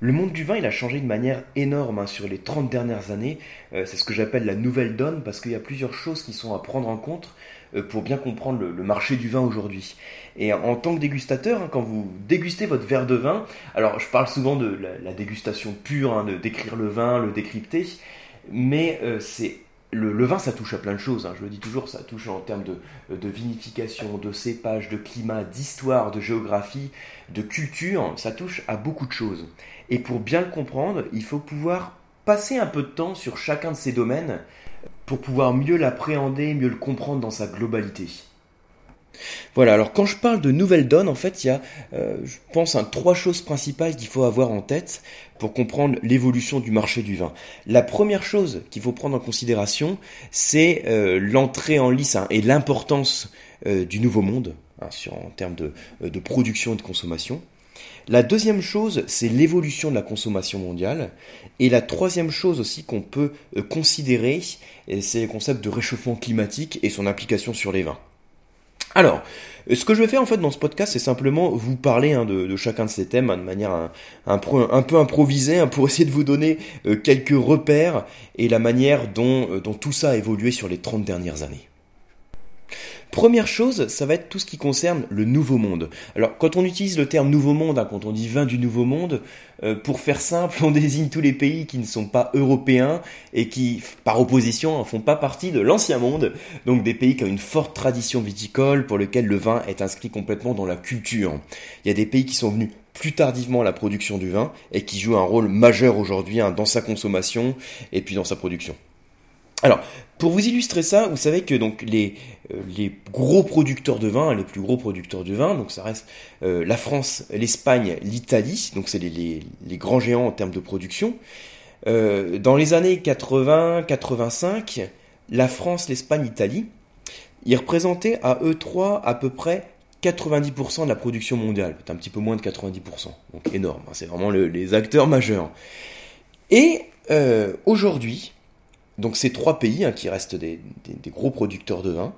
Le monde du vin, il a changé de manière énorme hein, sur les 30 dernières années. Euh, c'est ce que j'appelle la nouvelle donne parce qu'il y a plusieurs choses qui sont à prendre en compte euh, pour bien comprendre le, marché du vin aujourd'hui. Et en tant que dégustateur, hein, quand vous dégustez votre verre de vin, alors je parle souvent de la, dégustation pure, hein, de décrire le vin, le décrypter, mais euh, c'est le, vin, ça touche à plein de choses. Hein. Je le dis toujours, ça touche en termes de, vinification, de cépage, de climat, d'histoire, de géographie, de culture. Ça touche à beaucoup de choses. Et pour bien le comprendre, il faut pouvoir passer un peu de temps sur chacun de ces domaines pour pouvoir mieux l'appréhender, mieux le comprendre dans sa globalité. Voilà, alors quand je parle de nouvelle donne, en fait, il y a, euh, je pense, trois choses principales qu'il faut avoir en tête pour comprendre l'évolution du marché du vin. La première chose qu'il faut prendre en considération, c'est euh, l'entrée en lice hein, et l'importance euh, du nouveau monde hein, en termes de, production et de consommation. La deuxième chose, c'est l'évolution de la consommation mondiale. Et la troisième chose aussi qu'on peut considérer, c'est le concept de réchauffement climatique et son application sur les vins. Alors, ce que je vais faire en fait dans ce podcast, c'est simplement vous parler hein, de, chacun de ces thèmes hein, de manière un, peu improvisée hein, pour essayer de vous donner euh, quelques repères et la manière dont, euh, dont tout ça a évolué sur les 30 dernières années. Première chose, ça va être tout ce qui concerne le nouveau monde. Alors, quand on utilise le terme nouveau monde, hein, quand on dit vin du nouveau monde, euh, pour faire simple, on désigne tous les pays qui ne sont pas européens et qui, par opposition, ne font pas partie de l'ancien monde. Donc des pays qui ont une forte tradition viticole, pour lesquels le vin est inscrit complètement dans la culture. Il y a des pays qui sont venus plus tardivement à la production du vin et qui jouent un rôle majeur aujourd'hui hein, dans sa consommation et puis dans sa production. Alors, pour vous illustrer ça, vous savez que donc les, euh, les gros producteurs de vin, les plus gros producteurs de vin, donc ça reste euh, la France, l'Espagne, l'Italie, donc c'est les, les, grands géants en termes de production. Euh, dans les années 80-85, la France, l'Espagne, l'Italie, ils représentaient à eux trois à peu près 90% de la production mondiale, peut-être un petit peu moins de 90%, donc énorme, hein, c'est vraiment les acteurs majeurs. Et aujourd'hui, donc ces trois pays, hein, qui restent des, gros producteurs de vin,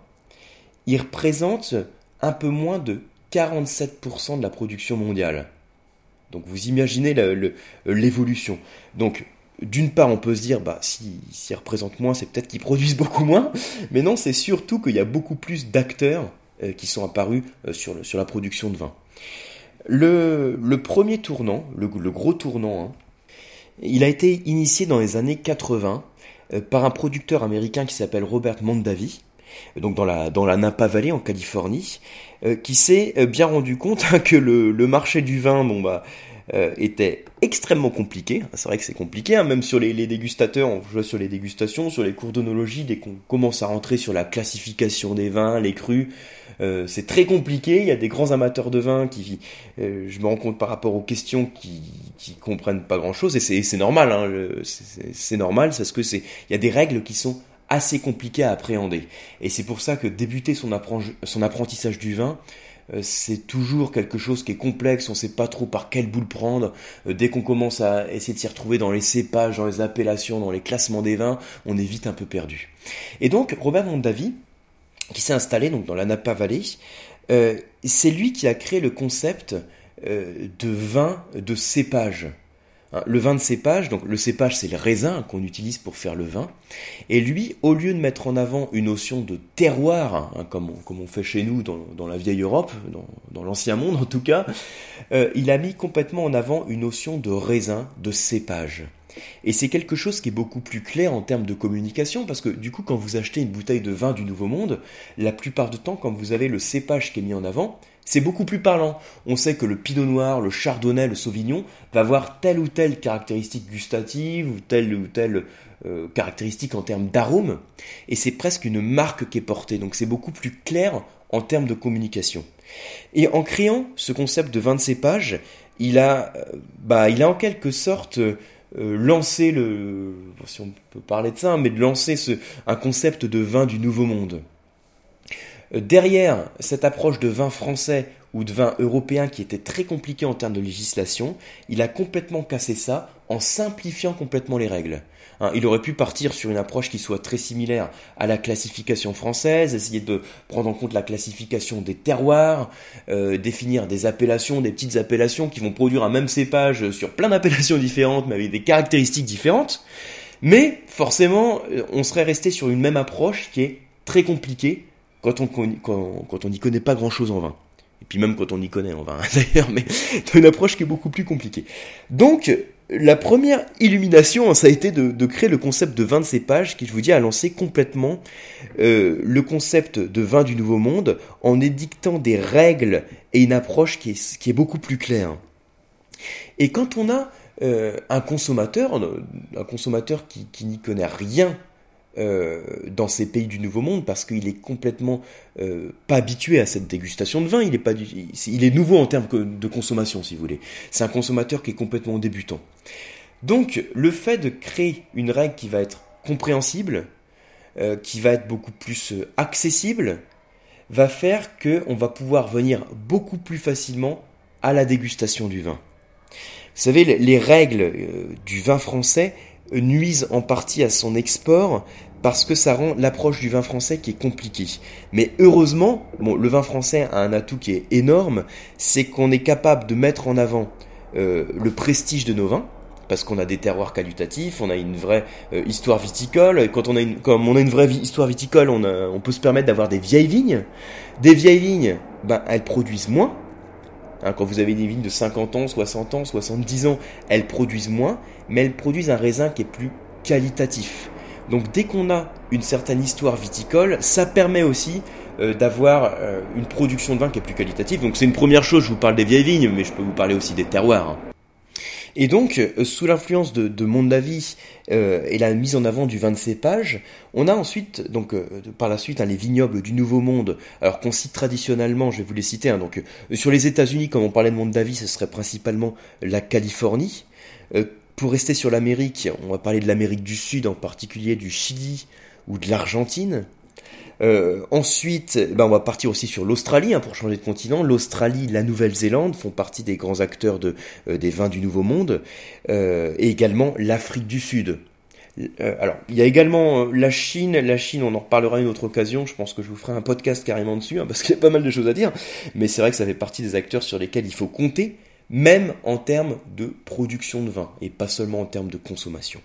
ils représentent un peu moins de 47% de la production mondiale. Donc vous imaginez l'évolution. Donc d'une part, on peut se dire, bah, s'ils si, représentent moins, c'est peut-être qu'ils produisent beaucoup moins. Mais non, c'est surtout qu'il y a beaucoup plus d'acteurs euh, qui sont apparus euh, sur, la production de vin. Le, premier tournant, le, gros tournant, hein, il a été initié dans les années 80 euh, par un producteur américain qui s'appelle Robert Mondavi, euh, donc dans la, dans la Napa Valley en Californie, euh, qui s'est bien rendu compte hein, que le, le, marché du vin bon, bah, était extrêmement compliqué. C'est vrai que c'est compliqué, hein, même sur les, les, dégustateurs, on voit sur les dégustations, sur les cours d'onologie, dès qu'on commence à rentrer sur la classification des vins, les crus, euh, c'est très compliqué. Il y a des grands amateurs de vin qui, euh, je me rends compte par rapport aux questions, qui, qui comprennent pas grand chose. Et c'est normal. Hein, c'est normal, parce que c'est, il y a des règles qui sont assez compliquées à appréhender. Et c'est pour ça que débuter son, apprentissage du vin, euh, c'est toujours quelque chose qui est complexe, on ne sait pas trop par quel bout le prendre. dès qu'on commence à essayer de s'y retrouver dans les cépages, dans les appellations, dans les classements des vins, on est vite un peu perdu. Et donc, Robert Mondavi, qui s'est installé donc dans la Napa Valley. Euh, c'est lui qui a créé le concept euh, de vin de cépage. Hein, le vin de cépage, donc le cépage c'est le raisin qu'on utilise pour faire le vin. Et lui, au lieu de mettre en avant une notion de terroir, hein, comme, on, fait chez nous dans, la vieille Europe, dans, l'ancien monde en tout cas, euh, il a mis complètement en avant une notion de raisin, de cépage. Et c'est quelque chose qui est beaucoup plus clair en termes de communication, parce que du coup, quand vous achetez une bouteille de vin du Nouveau Monde, la plupart du temps, quand vous avez le cépage qui est mis en avant, c'est beaucoup plus parlant. On sait que le pinot noir, le chardonnay, le sauvignon va avoir telle ou telle caractéristique gustative ou telle ou telle euh, caractéristique en termes d'arôme, et c'est presque une marque qui est portée. Donc c'est beaucoup plus clair en termes de communication. Et en créant ce concept de vin de cépage, il a, euh, bah, il a en quelque sorte euh, lancer le, si on peut parler de ça, mais de lancer ce, un concept de vin du nouveau monde. Euh, derrière cette approche de vin français ou de vin européen qui était très compliqué en termes de législation, il a complètement cassé ça en simplifiant complètement les règles. Hein, il aurait pu partir sur une approche qui soit très similaire à la classification française, essayer de prendre en compte la classification des terroirs, euh, définir des appellations, des petites appellations qui vont produire un même cépage sur plein d'appellations différentes, mais avec des caractéristiques différentes. Mais forcément, euh, on serait resté sur une même approche qui est très compliquée quand, on n'y connaît pas grand-chose en vin. Puis même quand on y connaît en vin, d'ailleurs, mais une approche qui est beaucoup plus compliquée. Donc, la première illumination, ça a été de, créer le concept de vin de cépage qui, je vous dis, a lancé complètement euh, le concept de vin du Nouveau Monde en édictant des règles et une approche qui est, beaucoup plus claire. Et quand on a euh, un consommateur, un consommateur qui n'y connaît rien euh, dans ces pays du Nouveau Monde parce qu'il est complètement euh, pas habitué à cette dégustation de vin. Il est pas il est nouveau en termes de consommation, si vous voulez. C'est un consommateur qui est complètement débutant. Donc, le fait de créer une règle qui va être compréhensible, euh, qui va être beaucoup plus accessible, va faire que on va pouvoir venir beaucoup plus facilement à la dégustation du vin. Vous savez, les règles du vin français nuisent en partie à son export parce que ça rend l'approche du vin français qui est compliquée. Mais heureusement, le vin français a un atout qui est énorme, c'est qu'on est capable de mettre en avant euh, le prestige de nos vins, parce qu'on a des terroirs qualitatifs, on a une vraie euh, histoire viticole. Et quand on a une, comme on a une vraie histoire viticole, on, on peut se permettre d'avoir des vieilles vignes. Des vieilles vignes, ben, elles produisent moins. Hein, quand vous avez des vignes de 50 ans, 60 ans, 70 ans, elles produisent moins, mais elles produisent un raisin qui est plus qualitatif. Donc dès qu'on a une certaine histoire viticole, ça permet aussi euh, d'avoir euh, une production de vin qui est plus qualitative. Donc c'est une première chose, je vous parle des vieilles vignes, mais je peux vous parler aussi des terroirs. Hein. Et donc, euh, sous l'influence de, de Mondavi et la mise en avant du vin de cépage, on a ensuite, donc par la suite, hein, les vignobles du Nouveau Monde, alors qu'on cite traditionnellement, je vais vous les citer, hein, donc sur les États-Unis, comme on parlait de Mondavi, ce serait principalement la Californie. Pour rester sur l'Amérique, on va parler de l'Amérique du Sud, en particulier du Chili ou de l'Argentine. Euh, ensuite, ben on va partir aussi sur l'Australie hein, pour changer de continent. L'Australie, la Nouvelle-Zélande font partie des grands acteurs euh, des vins du Nouveau Monde, euh, et également l'Afrique du Sud. alors, il y a également la Chine. La Chine, on en reparlera une autre occasion. Je pense que je vous ferai un podcast carrément dessus, hein, parce qu'il y a pas mal de choses à dire. Mais c'est vrai que ça fait partie des acteurs sur lesquels il faut compter même en termes de production de vin, et pas seulement en termes de consommation.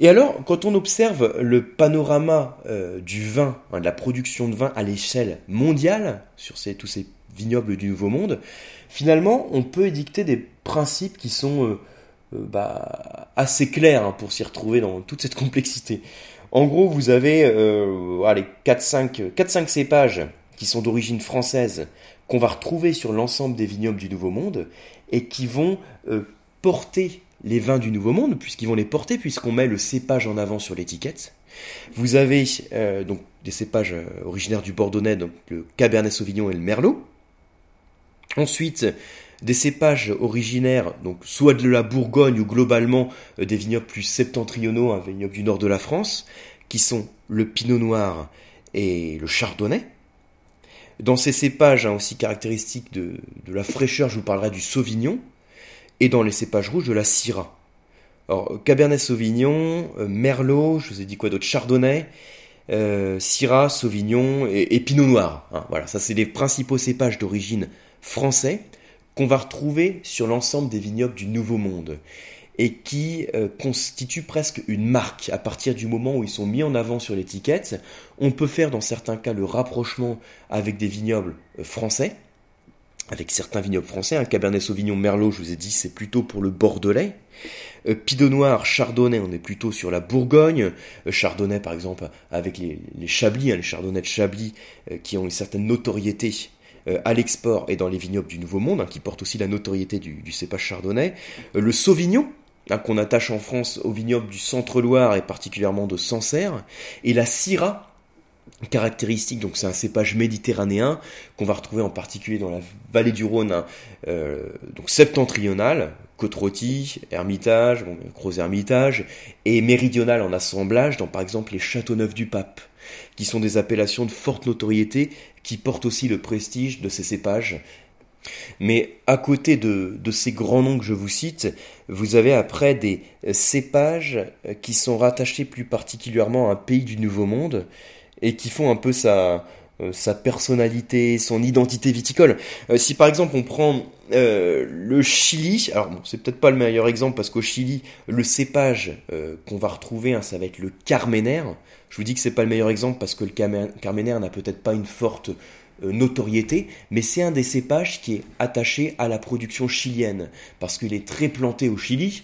Et alors, quand on observe le panorama euh, du vin, hein, de la production de vin à l'échelle mondiale, sur tous ces vignobles du Nouveau Monde, finalement, on peut édicter des principes qui sont euh, euh, bah, assez clairs hein, pour s'y retrouver dans toute cette complexité. En gros, vous avez allez, 4-5 cépages qui sont d'origine française qu'on va retrouver sur l'ensemble des vignobles du Nouveau Monde et qui vont euh, porter les vins du Nouveau Monde, puisqu'ils vont les porter, puisqu'on met le cépage en avant sur l'étiquette. Vous avez euh, donc des cépages euh, originaires du Bordonnais, donc le Cabernet Sauvignon et le Merlot. Ensuite, des cépages originaires, donc soit de la Bourgogne ou globalement des vignobles plus septentrionaux, un vignoble du nord de la France, qui sont le Pinot Noir et le Chardonnay. Dans ces cépages hein, aussi caractéristiques de, la fraîcheur, je vous parlerai du Sauvignon, et dans les cépages rouges de la Syrah. Alors, Cabernet Sauvignon, euh, Merlot, je vous ai dit quoi d'autre, Chardonnay, euh, Syrah, Sauvignon et, Pinot Noir. Hein. voilà, ça c'est les principaux cépages d'origine français qu'on va retrouver sur l'ensemble des vignobles du Nouveau Monde et qui euh, constituent presque une marque à partir du moment où ils sont mis en avant sur l'étiquette. On peut faire dans certains cas le rapprochement avec des vignobles euh, français, avec certains vignobles français. Un Cabernet Sauvignon Merlot, je vous ai dit, c'est plutôt pour le Bordelais. Euh, Pinot Noir, Chardonnay, on est plutôt sur la Bourgogne. Chardonnay, par exemple, avec les, Chablis, hein, les Chardonnays de Chablis, qui ont une certaine notoriété à l'export et dans les vignobles du Nouveau Monde, hein, qui portent aussi la notoriété du, du cépage chardonnay. le Sauvignon, qu'on attache en France au vignoble du Centre-Loire et particulièrement de Sancerre, et la Syrah, caractéristique, donc c'est un cépage méditerranéen qu'on va retrouver en particulier dans la vallée du Rhône, hein, euh, donc septentrionale, Côte-Rôtie, Hermitage, bon, Gros-Hermitage, et méridionale en assemblage dans par exemple les Châteauneuf du Pape, qui sont des appellations de forte notoriété qui portent aussi le prestige de ces cépages. Mais à côté de, ces grands noms que je vous cite, vous avez après des cépages qui sont rattachés plus particulièrement à un pays du Nouveau Monde et qui font un peu sa, euh, personnalité, son identité viticole. Euh, si par exemple on prend euh, le Chili, alors bon, c'est peut-être pas le meilleur exemple parce qu'au Chili, le cépage qu'on va retrouver, hein, ça va être le Carmener. Je vous dis que c'est pas le meilleur exemple parce que le Carmener n'a peut-être pas une forte notoriété, mais c'est un des cépages qui est attaché à la production chilienne parce qu'il est très planté au Chili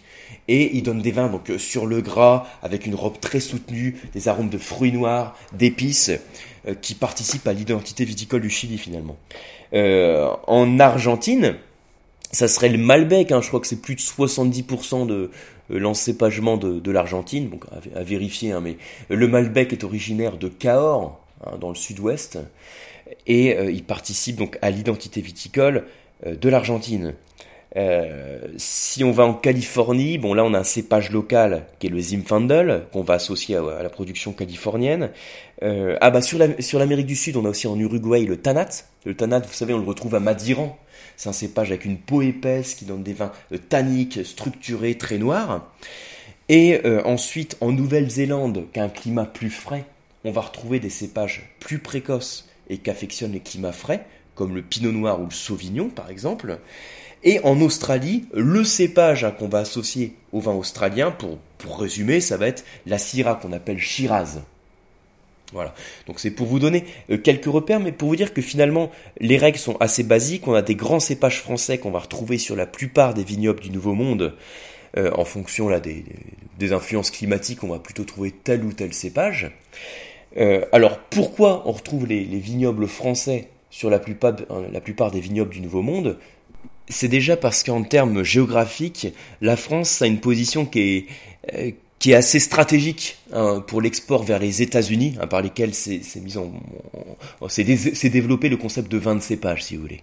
et il donne des vins donc sur le gras avec une robe très soutenue, des arômes de fruits noirs, d'épices. Euh, qui participent à l'identité viticole du Chili finalement. Euh, en Argentine, ça serait le Malbec, hein, je crois que c'est plus de 70% de euh, l'encépagement de, de l'Argentine, donc à, vérifier, hein, mais le Malbec est originaire de Cahors, hein, dans le sud-ouest, et il participe donc à l'identité viticole de l'Argentine. Euh, si on va en Californie, bon là on a un cépage local qui est le Zinfandel qu'on va associer à, la production californienne. Euh, ah bah sur l'Amérique du Sud, on a aussi en Uruguay le Tanat. Le Tanat, vous savez, on le retrouve à Madiran. C'est un cépage avec une peau épaisse qui donne des vins euh, tanniques, structurés, très noirs. Et ensuite en Nouvelle-Zélande, qui a climat plus frais, on va retrouver des cépages plus précoces et qui affectionnent les climats frais, comme le Pinot Noir ou le Sauvignon par exemple. Et en Australie, le cépage hein, qu'on va associer au vin australien, pour, pour résumer, ça va être la Syrah qu'on appelle Shiraz. Voilà. Donc c'est pour vous donner euh, quelques repères, mais pour vous dire que finalement les règles sont assez basiques. On a des grands cépages français qu'on va retrouver sur la plupart des vignobles du Nouveau Monde. Euh, en fonction là, des, des, influences climatiques, on va plutôt trouver tel ou tel cépage. Euh, alors pourquoi on retrouve les, les vignobles français sur la plupart, la plupart des vignobles du Nouveau Monde? C'est déjà parce qu'en termes géographiques, la France a une position qui est, euh, assez stratégique hein, pour l'export vers les États-Unis, hein, par lesquels c'est développé le concept de vin de cépage, si vous voulez.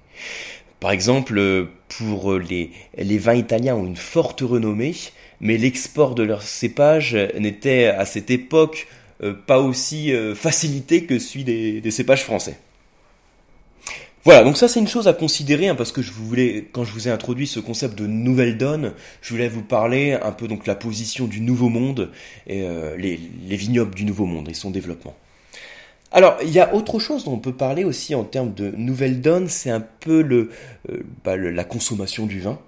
Par exemple, pour les, les vins italiens ont une forte renommée, mais l'export de leurs cépages n'était à cette époque pas aussi euh, facilité que celui des, cépages français. Voilà, donc ça c'est une chose à considérer hein, parce que je voulais, quand je vous ai introduit ce concept de nouvelle donne, je voulais vous parler un peu donc la position du nouveau monde et euh, les, vignobles du nouveau monde et son développement. Alors, il y a autre chose dont on peut parler aussi en termes de nouvelle donne, c'est un peu euh, bah, la consommation du vin.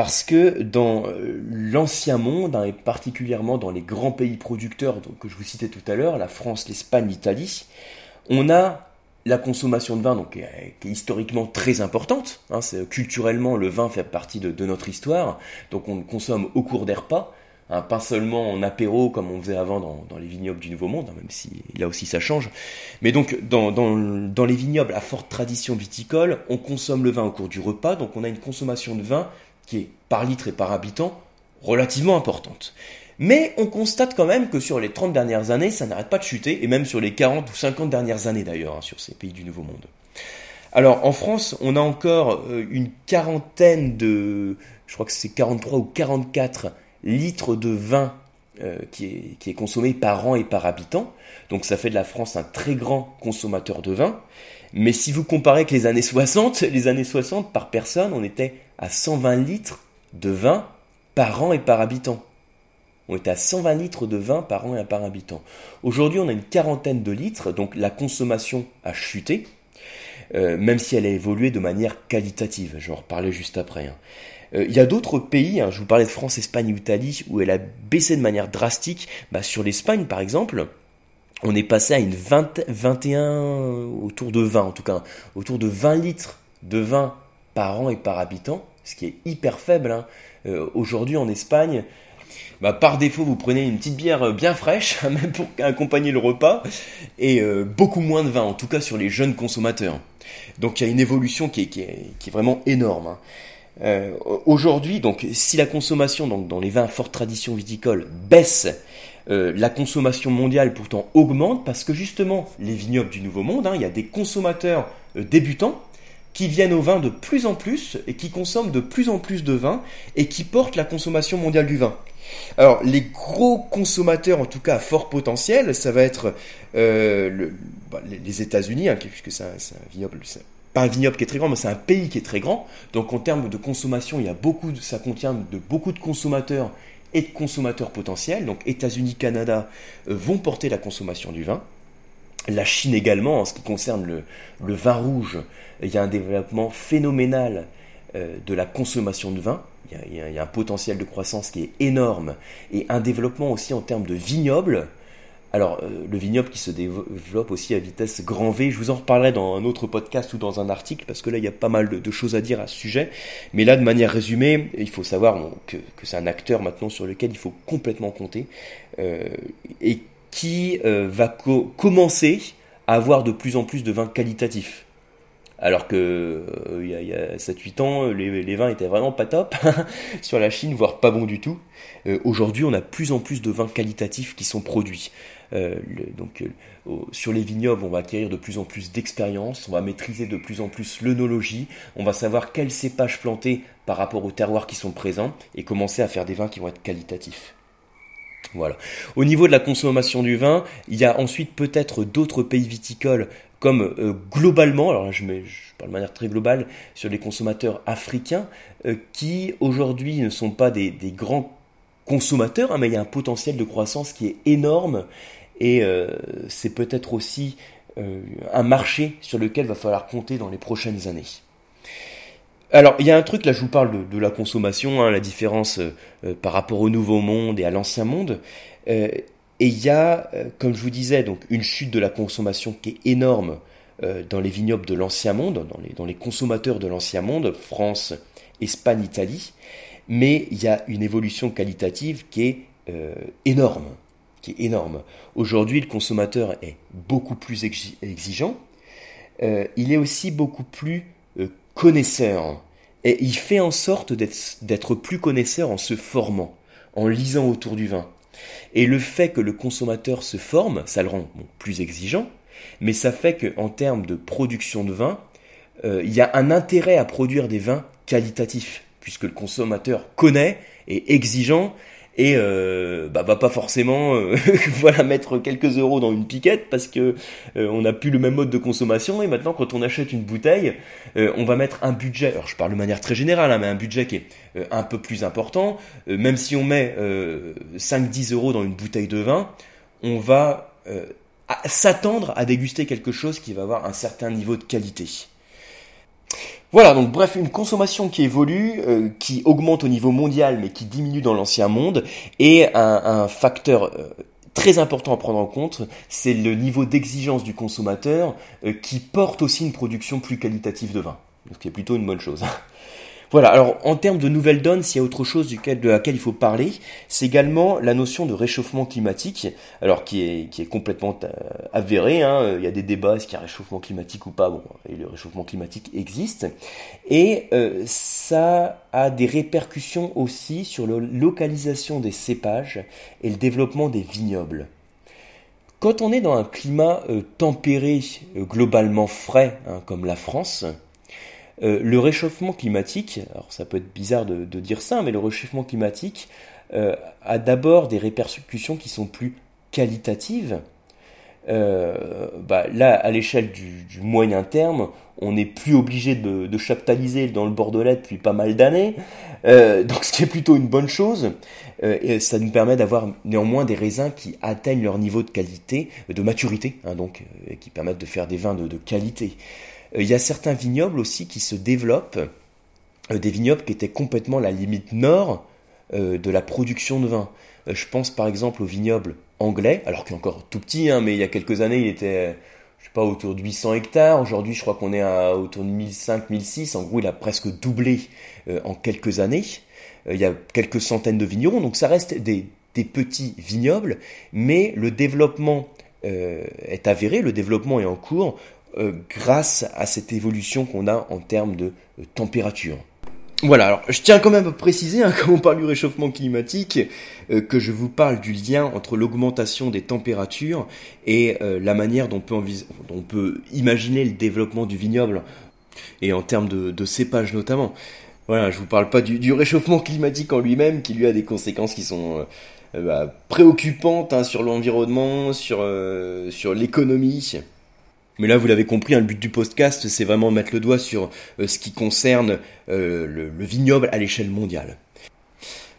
Parce que dans euh, l'ancien monde, hein, et particulièrement dans les grands pays producteurs que je vous citais tout à l'heure, la France, l'Espagne, l'Italie, on a la consommation de vin, donc, qui est, historiquement très importante. Hein, culturellement, le vin fait partie de, notre histoire, donc on le consomme au cours des repas, hein, pas seulement en apéro comme on faisait avant dans, les vignobles du Nouveau Monde, hein, même si là aussi ça change. Mais donc dans, les vignobles à forte tradition viticole, on consomme le vin au cours du repas, donc on a une consommation de vin qui est par litre et par habitant relativement importante. Mais on constate quand même que sur les 30 dernières années, ça n'arrête pas de chuter, et même sur les 40 ou 50 dernières années d'ailleurs, hein, sur ces pays du Nouveau Monde. Alors en France, on a encore euh, une quarantaine de, je crois que c'est 43 ou 44 litres de vin euh, qui, est, qui est consommé par an et par habitant. Donc ça fait de la France un très grand consommateur de vin. Mais si vous comparez avec les années 60, les années 60 par personne, on était à 120 litres de vin par an et par habitant. On était à 120 litres de vin par an et par habitant. Aujourd'hui, on a une quarantaine de litres, donc la consommation a chuté, euh, même si elle a évolué de manière qualitative. Je vais en reparler juste après. Hein. Euh, il y a d'autres pays, hein, je vous parlais de France, Espagne Italie, où elle a baissé de manière drastique. Bah, sur l'Espagne, par exemple, on est passé à une 20, 21, autour de 20 en tout cas, autour de 20 litres de vin par an et par habitant, ce qui est hyper faible. Hein. Euh, aujourd'hui en Espagne, bah, par défaut, vous prenez une petite bière euh, bien fraîche, même pour accompagner le repas, et euh, beaucoup moins de vin, en tout cas sur les jeunes consommateurs. Donc il y a une évolution qui est, vraiment énorme. Hein. Aujourd'hui, si la consommation dans les vins forte tradition viticole baisse, la consommation mondiale pourtant augmente parce que justement les vignobles du Nouveau Monde, hein, il y a des consommateurs débutants qui viennent au vin de plus en plus et qui consomment de plus en plus de vin et qui portent la consommation mondiale du vin. Alors les gros consommateurs, en tout cas à fort potentiel, ça va être euh, bah, les États-Unis, hein, puisque c'est un, vignoble, pas un vignoble qui est très grand, mais c'est un pays qui est très grand. Donc en termes de consommation, il y a beaucoup, ça contient de beaucoup de consommateurs et de consommateurs potentiels. Donc États-Unis, Canada euh, vont porter la consommation du vin. La Chine également, en ce qui concerne le, vin rouge, il y a un développement phénoménal euh, de la consommation de vin. Il y, a, un potentiel de croissance qui est énorme et un développement aussi en termes de vignobles. Alors, euh, le vignoble qui se développe aussi à vitesse grand V, je vous en reparlerai dans un autre podcast ou dans un article, parce que là, il y a pas mal de, choses à dire à ce sujet. Mais là, de manière résumée, il faut savoir que, c'est un acteur maintenant sur lequel il faut complètement compter, euh, et qui euh, va commencer à avoir de plus en plus de vins qualitatifs. Alors que euh, il y a, 7-8 ans, les, vins étaient vraiment pas top sur la Chine, voire pas bon du tout. Euh, aujourd'hui, on a plus en plus de vins qualitatifs qui sont produits. donc sur les vignobles, on va acquérir de plus en plus d'expérience, on va maîtriser de plus en plus l'œnologie, on va savoir quels cépages planter par rapport aux terroirs qui sont présents et commencer à faire des vins qui vont être qualitatifs. Voilà. Au niveau de la consommation du vin, il y a ensuite peut-être d'autres pays viticoles comme euh, globalement, alors là je, parle de manière très globale, sur les consommateurs africains euh, qui aujourd'hui ne sont pas des, grands consommateurs, hein, mais il y a un potentiel de croissance qui est énorme et euh, c'est peut-être aussi un marché sur lequel va falloir compter dans les prochaines années. Alors, il y a un truc, là je vous parle de, la consommation, hein, la différence euh, euh, par rapport au nouveau monde et à l'ancien monde. Euh, et il y a, comme je vous disais, donc une chute de la consommation qui est énorme dans les vignobles de l'ancien monde, dans les, dans les consommateurs de l'ancien monde, France, Espagne, Italie. Mais il y a une évolution qualitative qui est énorme, qui est énorme. Aujourd'hui, le consommateur est beaucoup plus exigeant. il est aussi beaucoup plus connaisseur. Et il fait en sorte d'être plus connaisseur en se formant, en lisant autour du vin. Et le fait que le consommateur se forme, ça le rend plus exigeant, mais ça fait qu'en termes de production de vin, euh, il y a un intérêt à produire des vins qualitatifs, puisque le consommateur connaît, est exigeant, et euh, bah, va pas forcément euh, voilà mettre quelques euros dans une piquette parce que euh, on n'a plus le même mode de consommation. Et maintenant quand on achète une bouteille on va mettre un budget. Alors je parle de manière très générale hein, mais un budget qui est un peu plus important. Même si on met 5-10 euros dans une bouteille de vin on va s'attendre à déguster quelque chose qui va avoir un certain niveau de qualité voilà, donc bref, une consommation qui évolue, euh, qui augmente au niveau mondial, mais qui diminue dans l'ancien monde, et un, facteur euh, très important à prendre en compte, c'est le niveau d'exigence du consommateur, euh, qui porte aussi une production plus qualitative de vin, ce qui est plutôt une bonne chose. Voilà, alors en termes de nouvelles donnes, s'il y a autre chose de laquelle il faut parler, c'est également la notion de réchauffement climatique, alors qui est, complètement euh, avéré, hein. il y a des débats, est-ce qu'il y a réchauffement climatique ou pas, bon, et le réchauffement climatique existe, et euh, ça a des répercussions aussi sur la localisation des cépages et le développement des vignobles. Quand on est dans un climat euh, tempéré, globalement frais, hein, comme la France, euh, le réchauffement climatique, alors ça peut être bizarre de, dire ça, mais le réchauffement climatique euh, a d'abord des répercussions qui sont plus qualitatives. Euh, bah, là, à l'échelle du, moyen terme, on n'est plus obligé de, chaptaliser dans le Bordelais depuis pas mal d'années, donc ce qui est plutôt une bonne chose. et ça nous permet d'avoir néanmoins des raisins qui atteignent leur niveau de qualité, de maturité, hein, donc, et qui permettent de faire des vins de qualité. Euh, il y a certains vignobles aussi qui se développent, euh, des vignobles qui étaient complètement la limite nord euh, de la production de vin. je pense par exemple au vignoble anglais, alors qu'il est encore tout petit, hein, mais il y a quelques années il était je sais pas, autour de 800 hectares. Aujourd'hui, je crois qu'on est à autour de 1005, 1006. En gros, il a presque doublé en quelques années. il y a quelques centaines de vignerons, donc ça reste des petits vignobles, mais le développement est avéré, le développement est en cours. Euh, grâce à cette évolution qu'on a en termes de euh, température. Voilà, alors je tiens quand même à préciser, hein, quand on parle du réchauffement climatique, euh, que je vous parle du lien entre l'augmentation des températures et la manière dont on, peut imaginer le développement du vignoble. et en termes de, cépage notamment. Voilà, je vous parle pas du, réchauffement climatique en lui-même, qui lui a des conséquences qui sont bah, préoccupantes hein, sur l'environnement, sur l'économie. Mais là, vous l'avez compris, hein, le but du podcast, c'est vraiment mettre le doigt sur euh, ce qui concerne le, vignoble à l'échelle mondiale.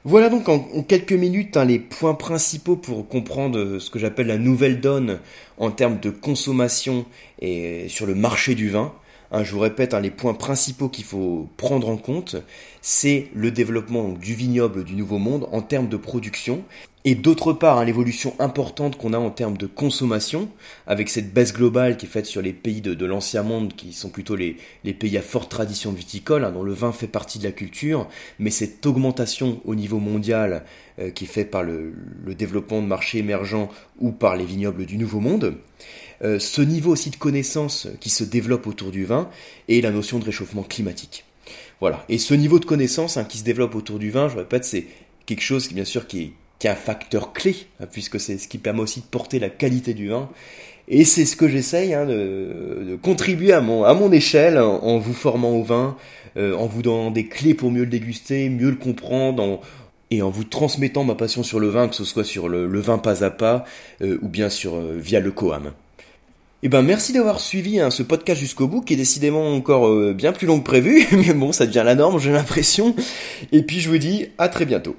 Voilà donc en, quelques minutes hein, les points principaux pour comprendre ce que j'appelle la nouvelle donne en termes de consommation et sur le marché du vin. Hein, je vous répète, hein, les points principaux qu'il faut prendre en compte, c'est le développement du vignoble du Nouveau Monde en termes de production, et d'autre part hein, l'évolution importante qu'on a en termes de consommation, avec cette baisse globale qui est faite sur les pays de, l'Ancien Monde, qui sont plutôt les, pays à forte tradition viticole, dont le vin fait partie de la culture, mais cette augmentation au niveau mondial euh, qui est faite par le développement de marchés émergents ou par les vignobles du Nouveau Monde. Euh, ce niveau aussi de connaissance qui se développe autour du vin et la notion de réchauffement climatique. Voilà. Et ce niveau de connaissance hein, qui se développe autour du vin, je répète, c'est quelque chose qui, bien sûr, qui est, qui un facteur clé, hein, puisque c'est ce qui permet aussi de porter la qualité du vin. Et c'est ce que j'essaye hein, de, contribuer à mon, à mon échelle en, vous formant au vin, euh, en vous donnant des clés pour mieux le déguster, mieux le comprendre, et en vous transmettant ma passion sur le vin, que ce soit sur le, vin pas à pas, euh, ou bien sur via le Coam. Eh ben merci d'avoir suivi hein, ce podcast jusqu'au bout, qui est décidément encore euh, bien plus long que prévu, mais bon, ça devient la norme, j'ai l'impression. Et puis je vous dis à très bientôt.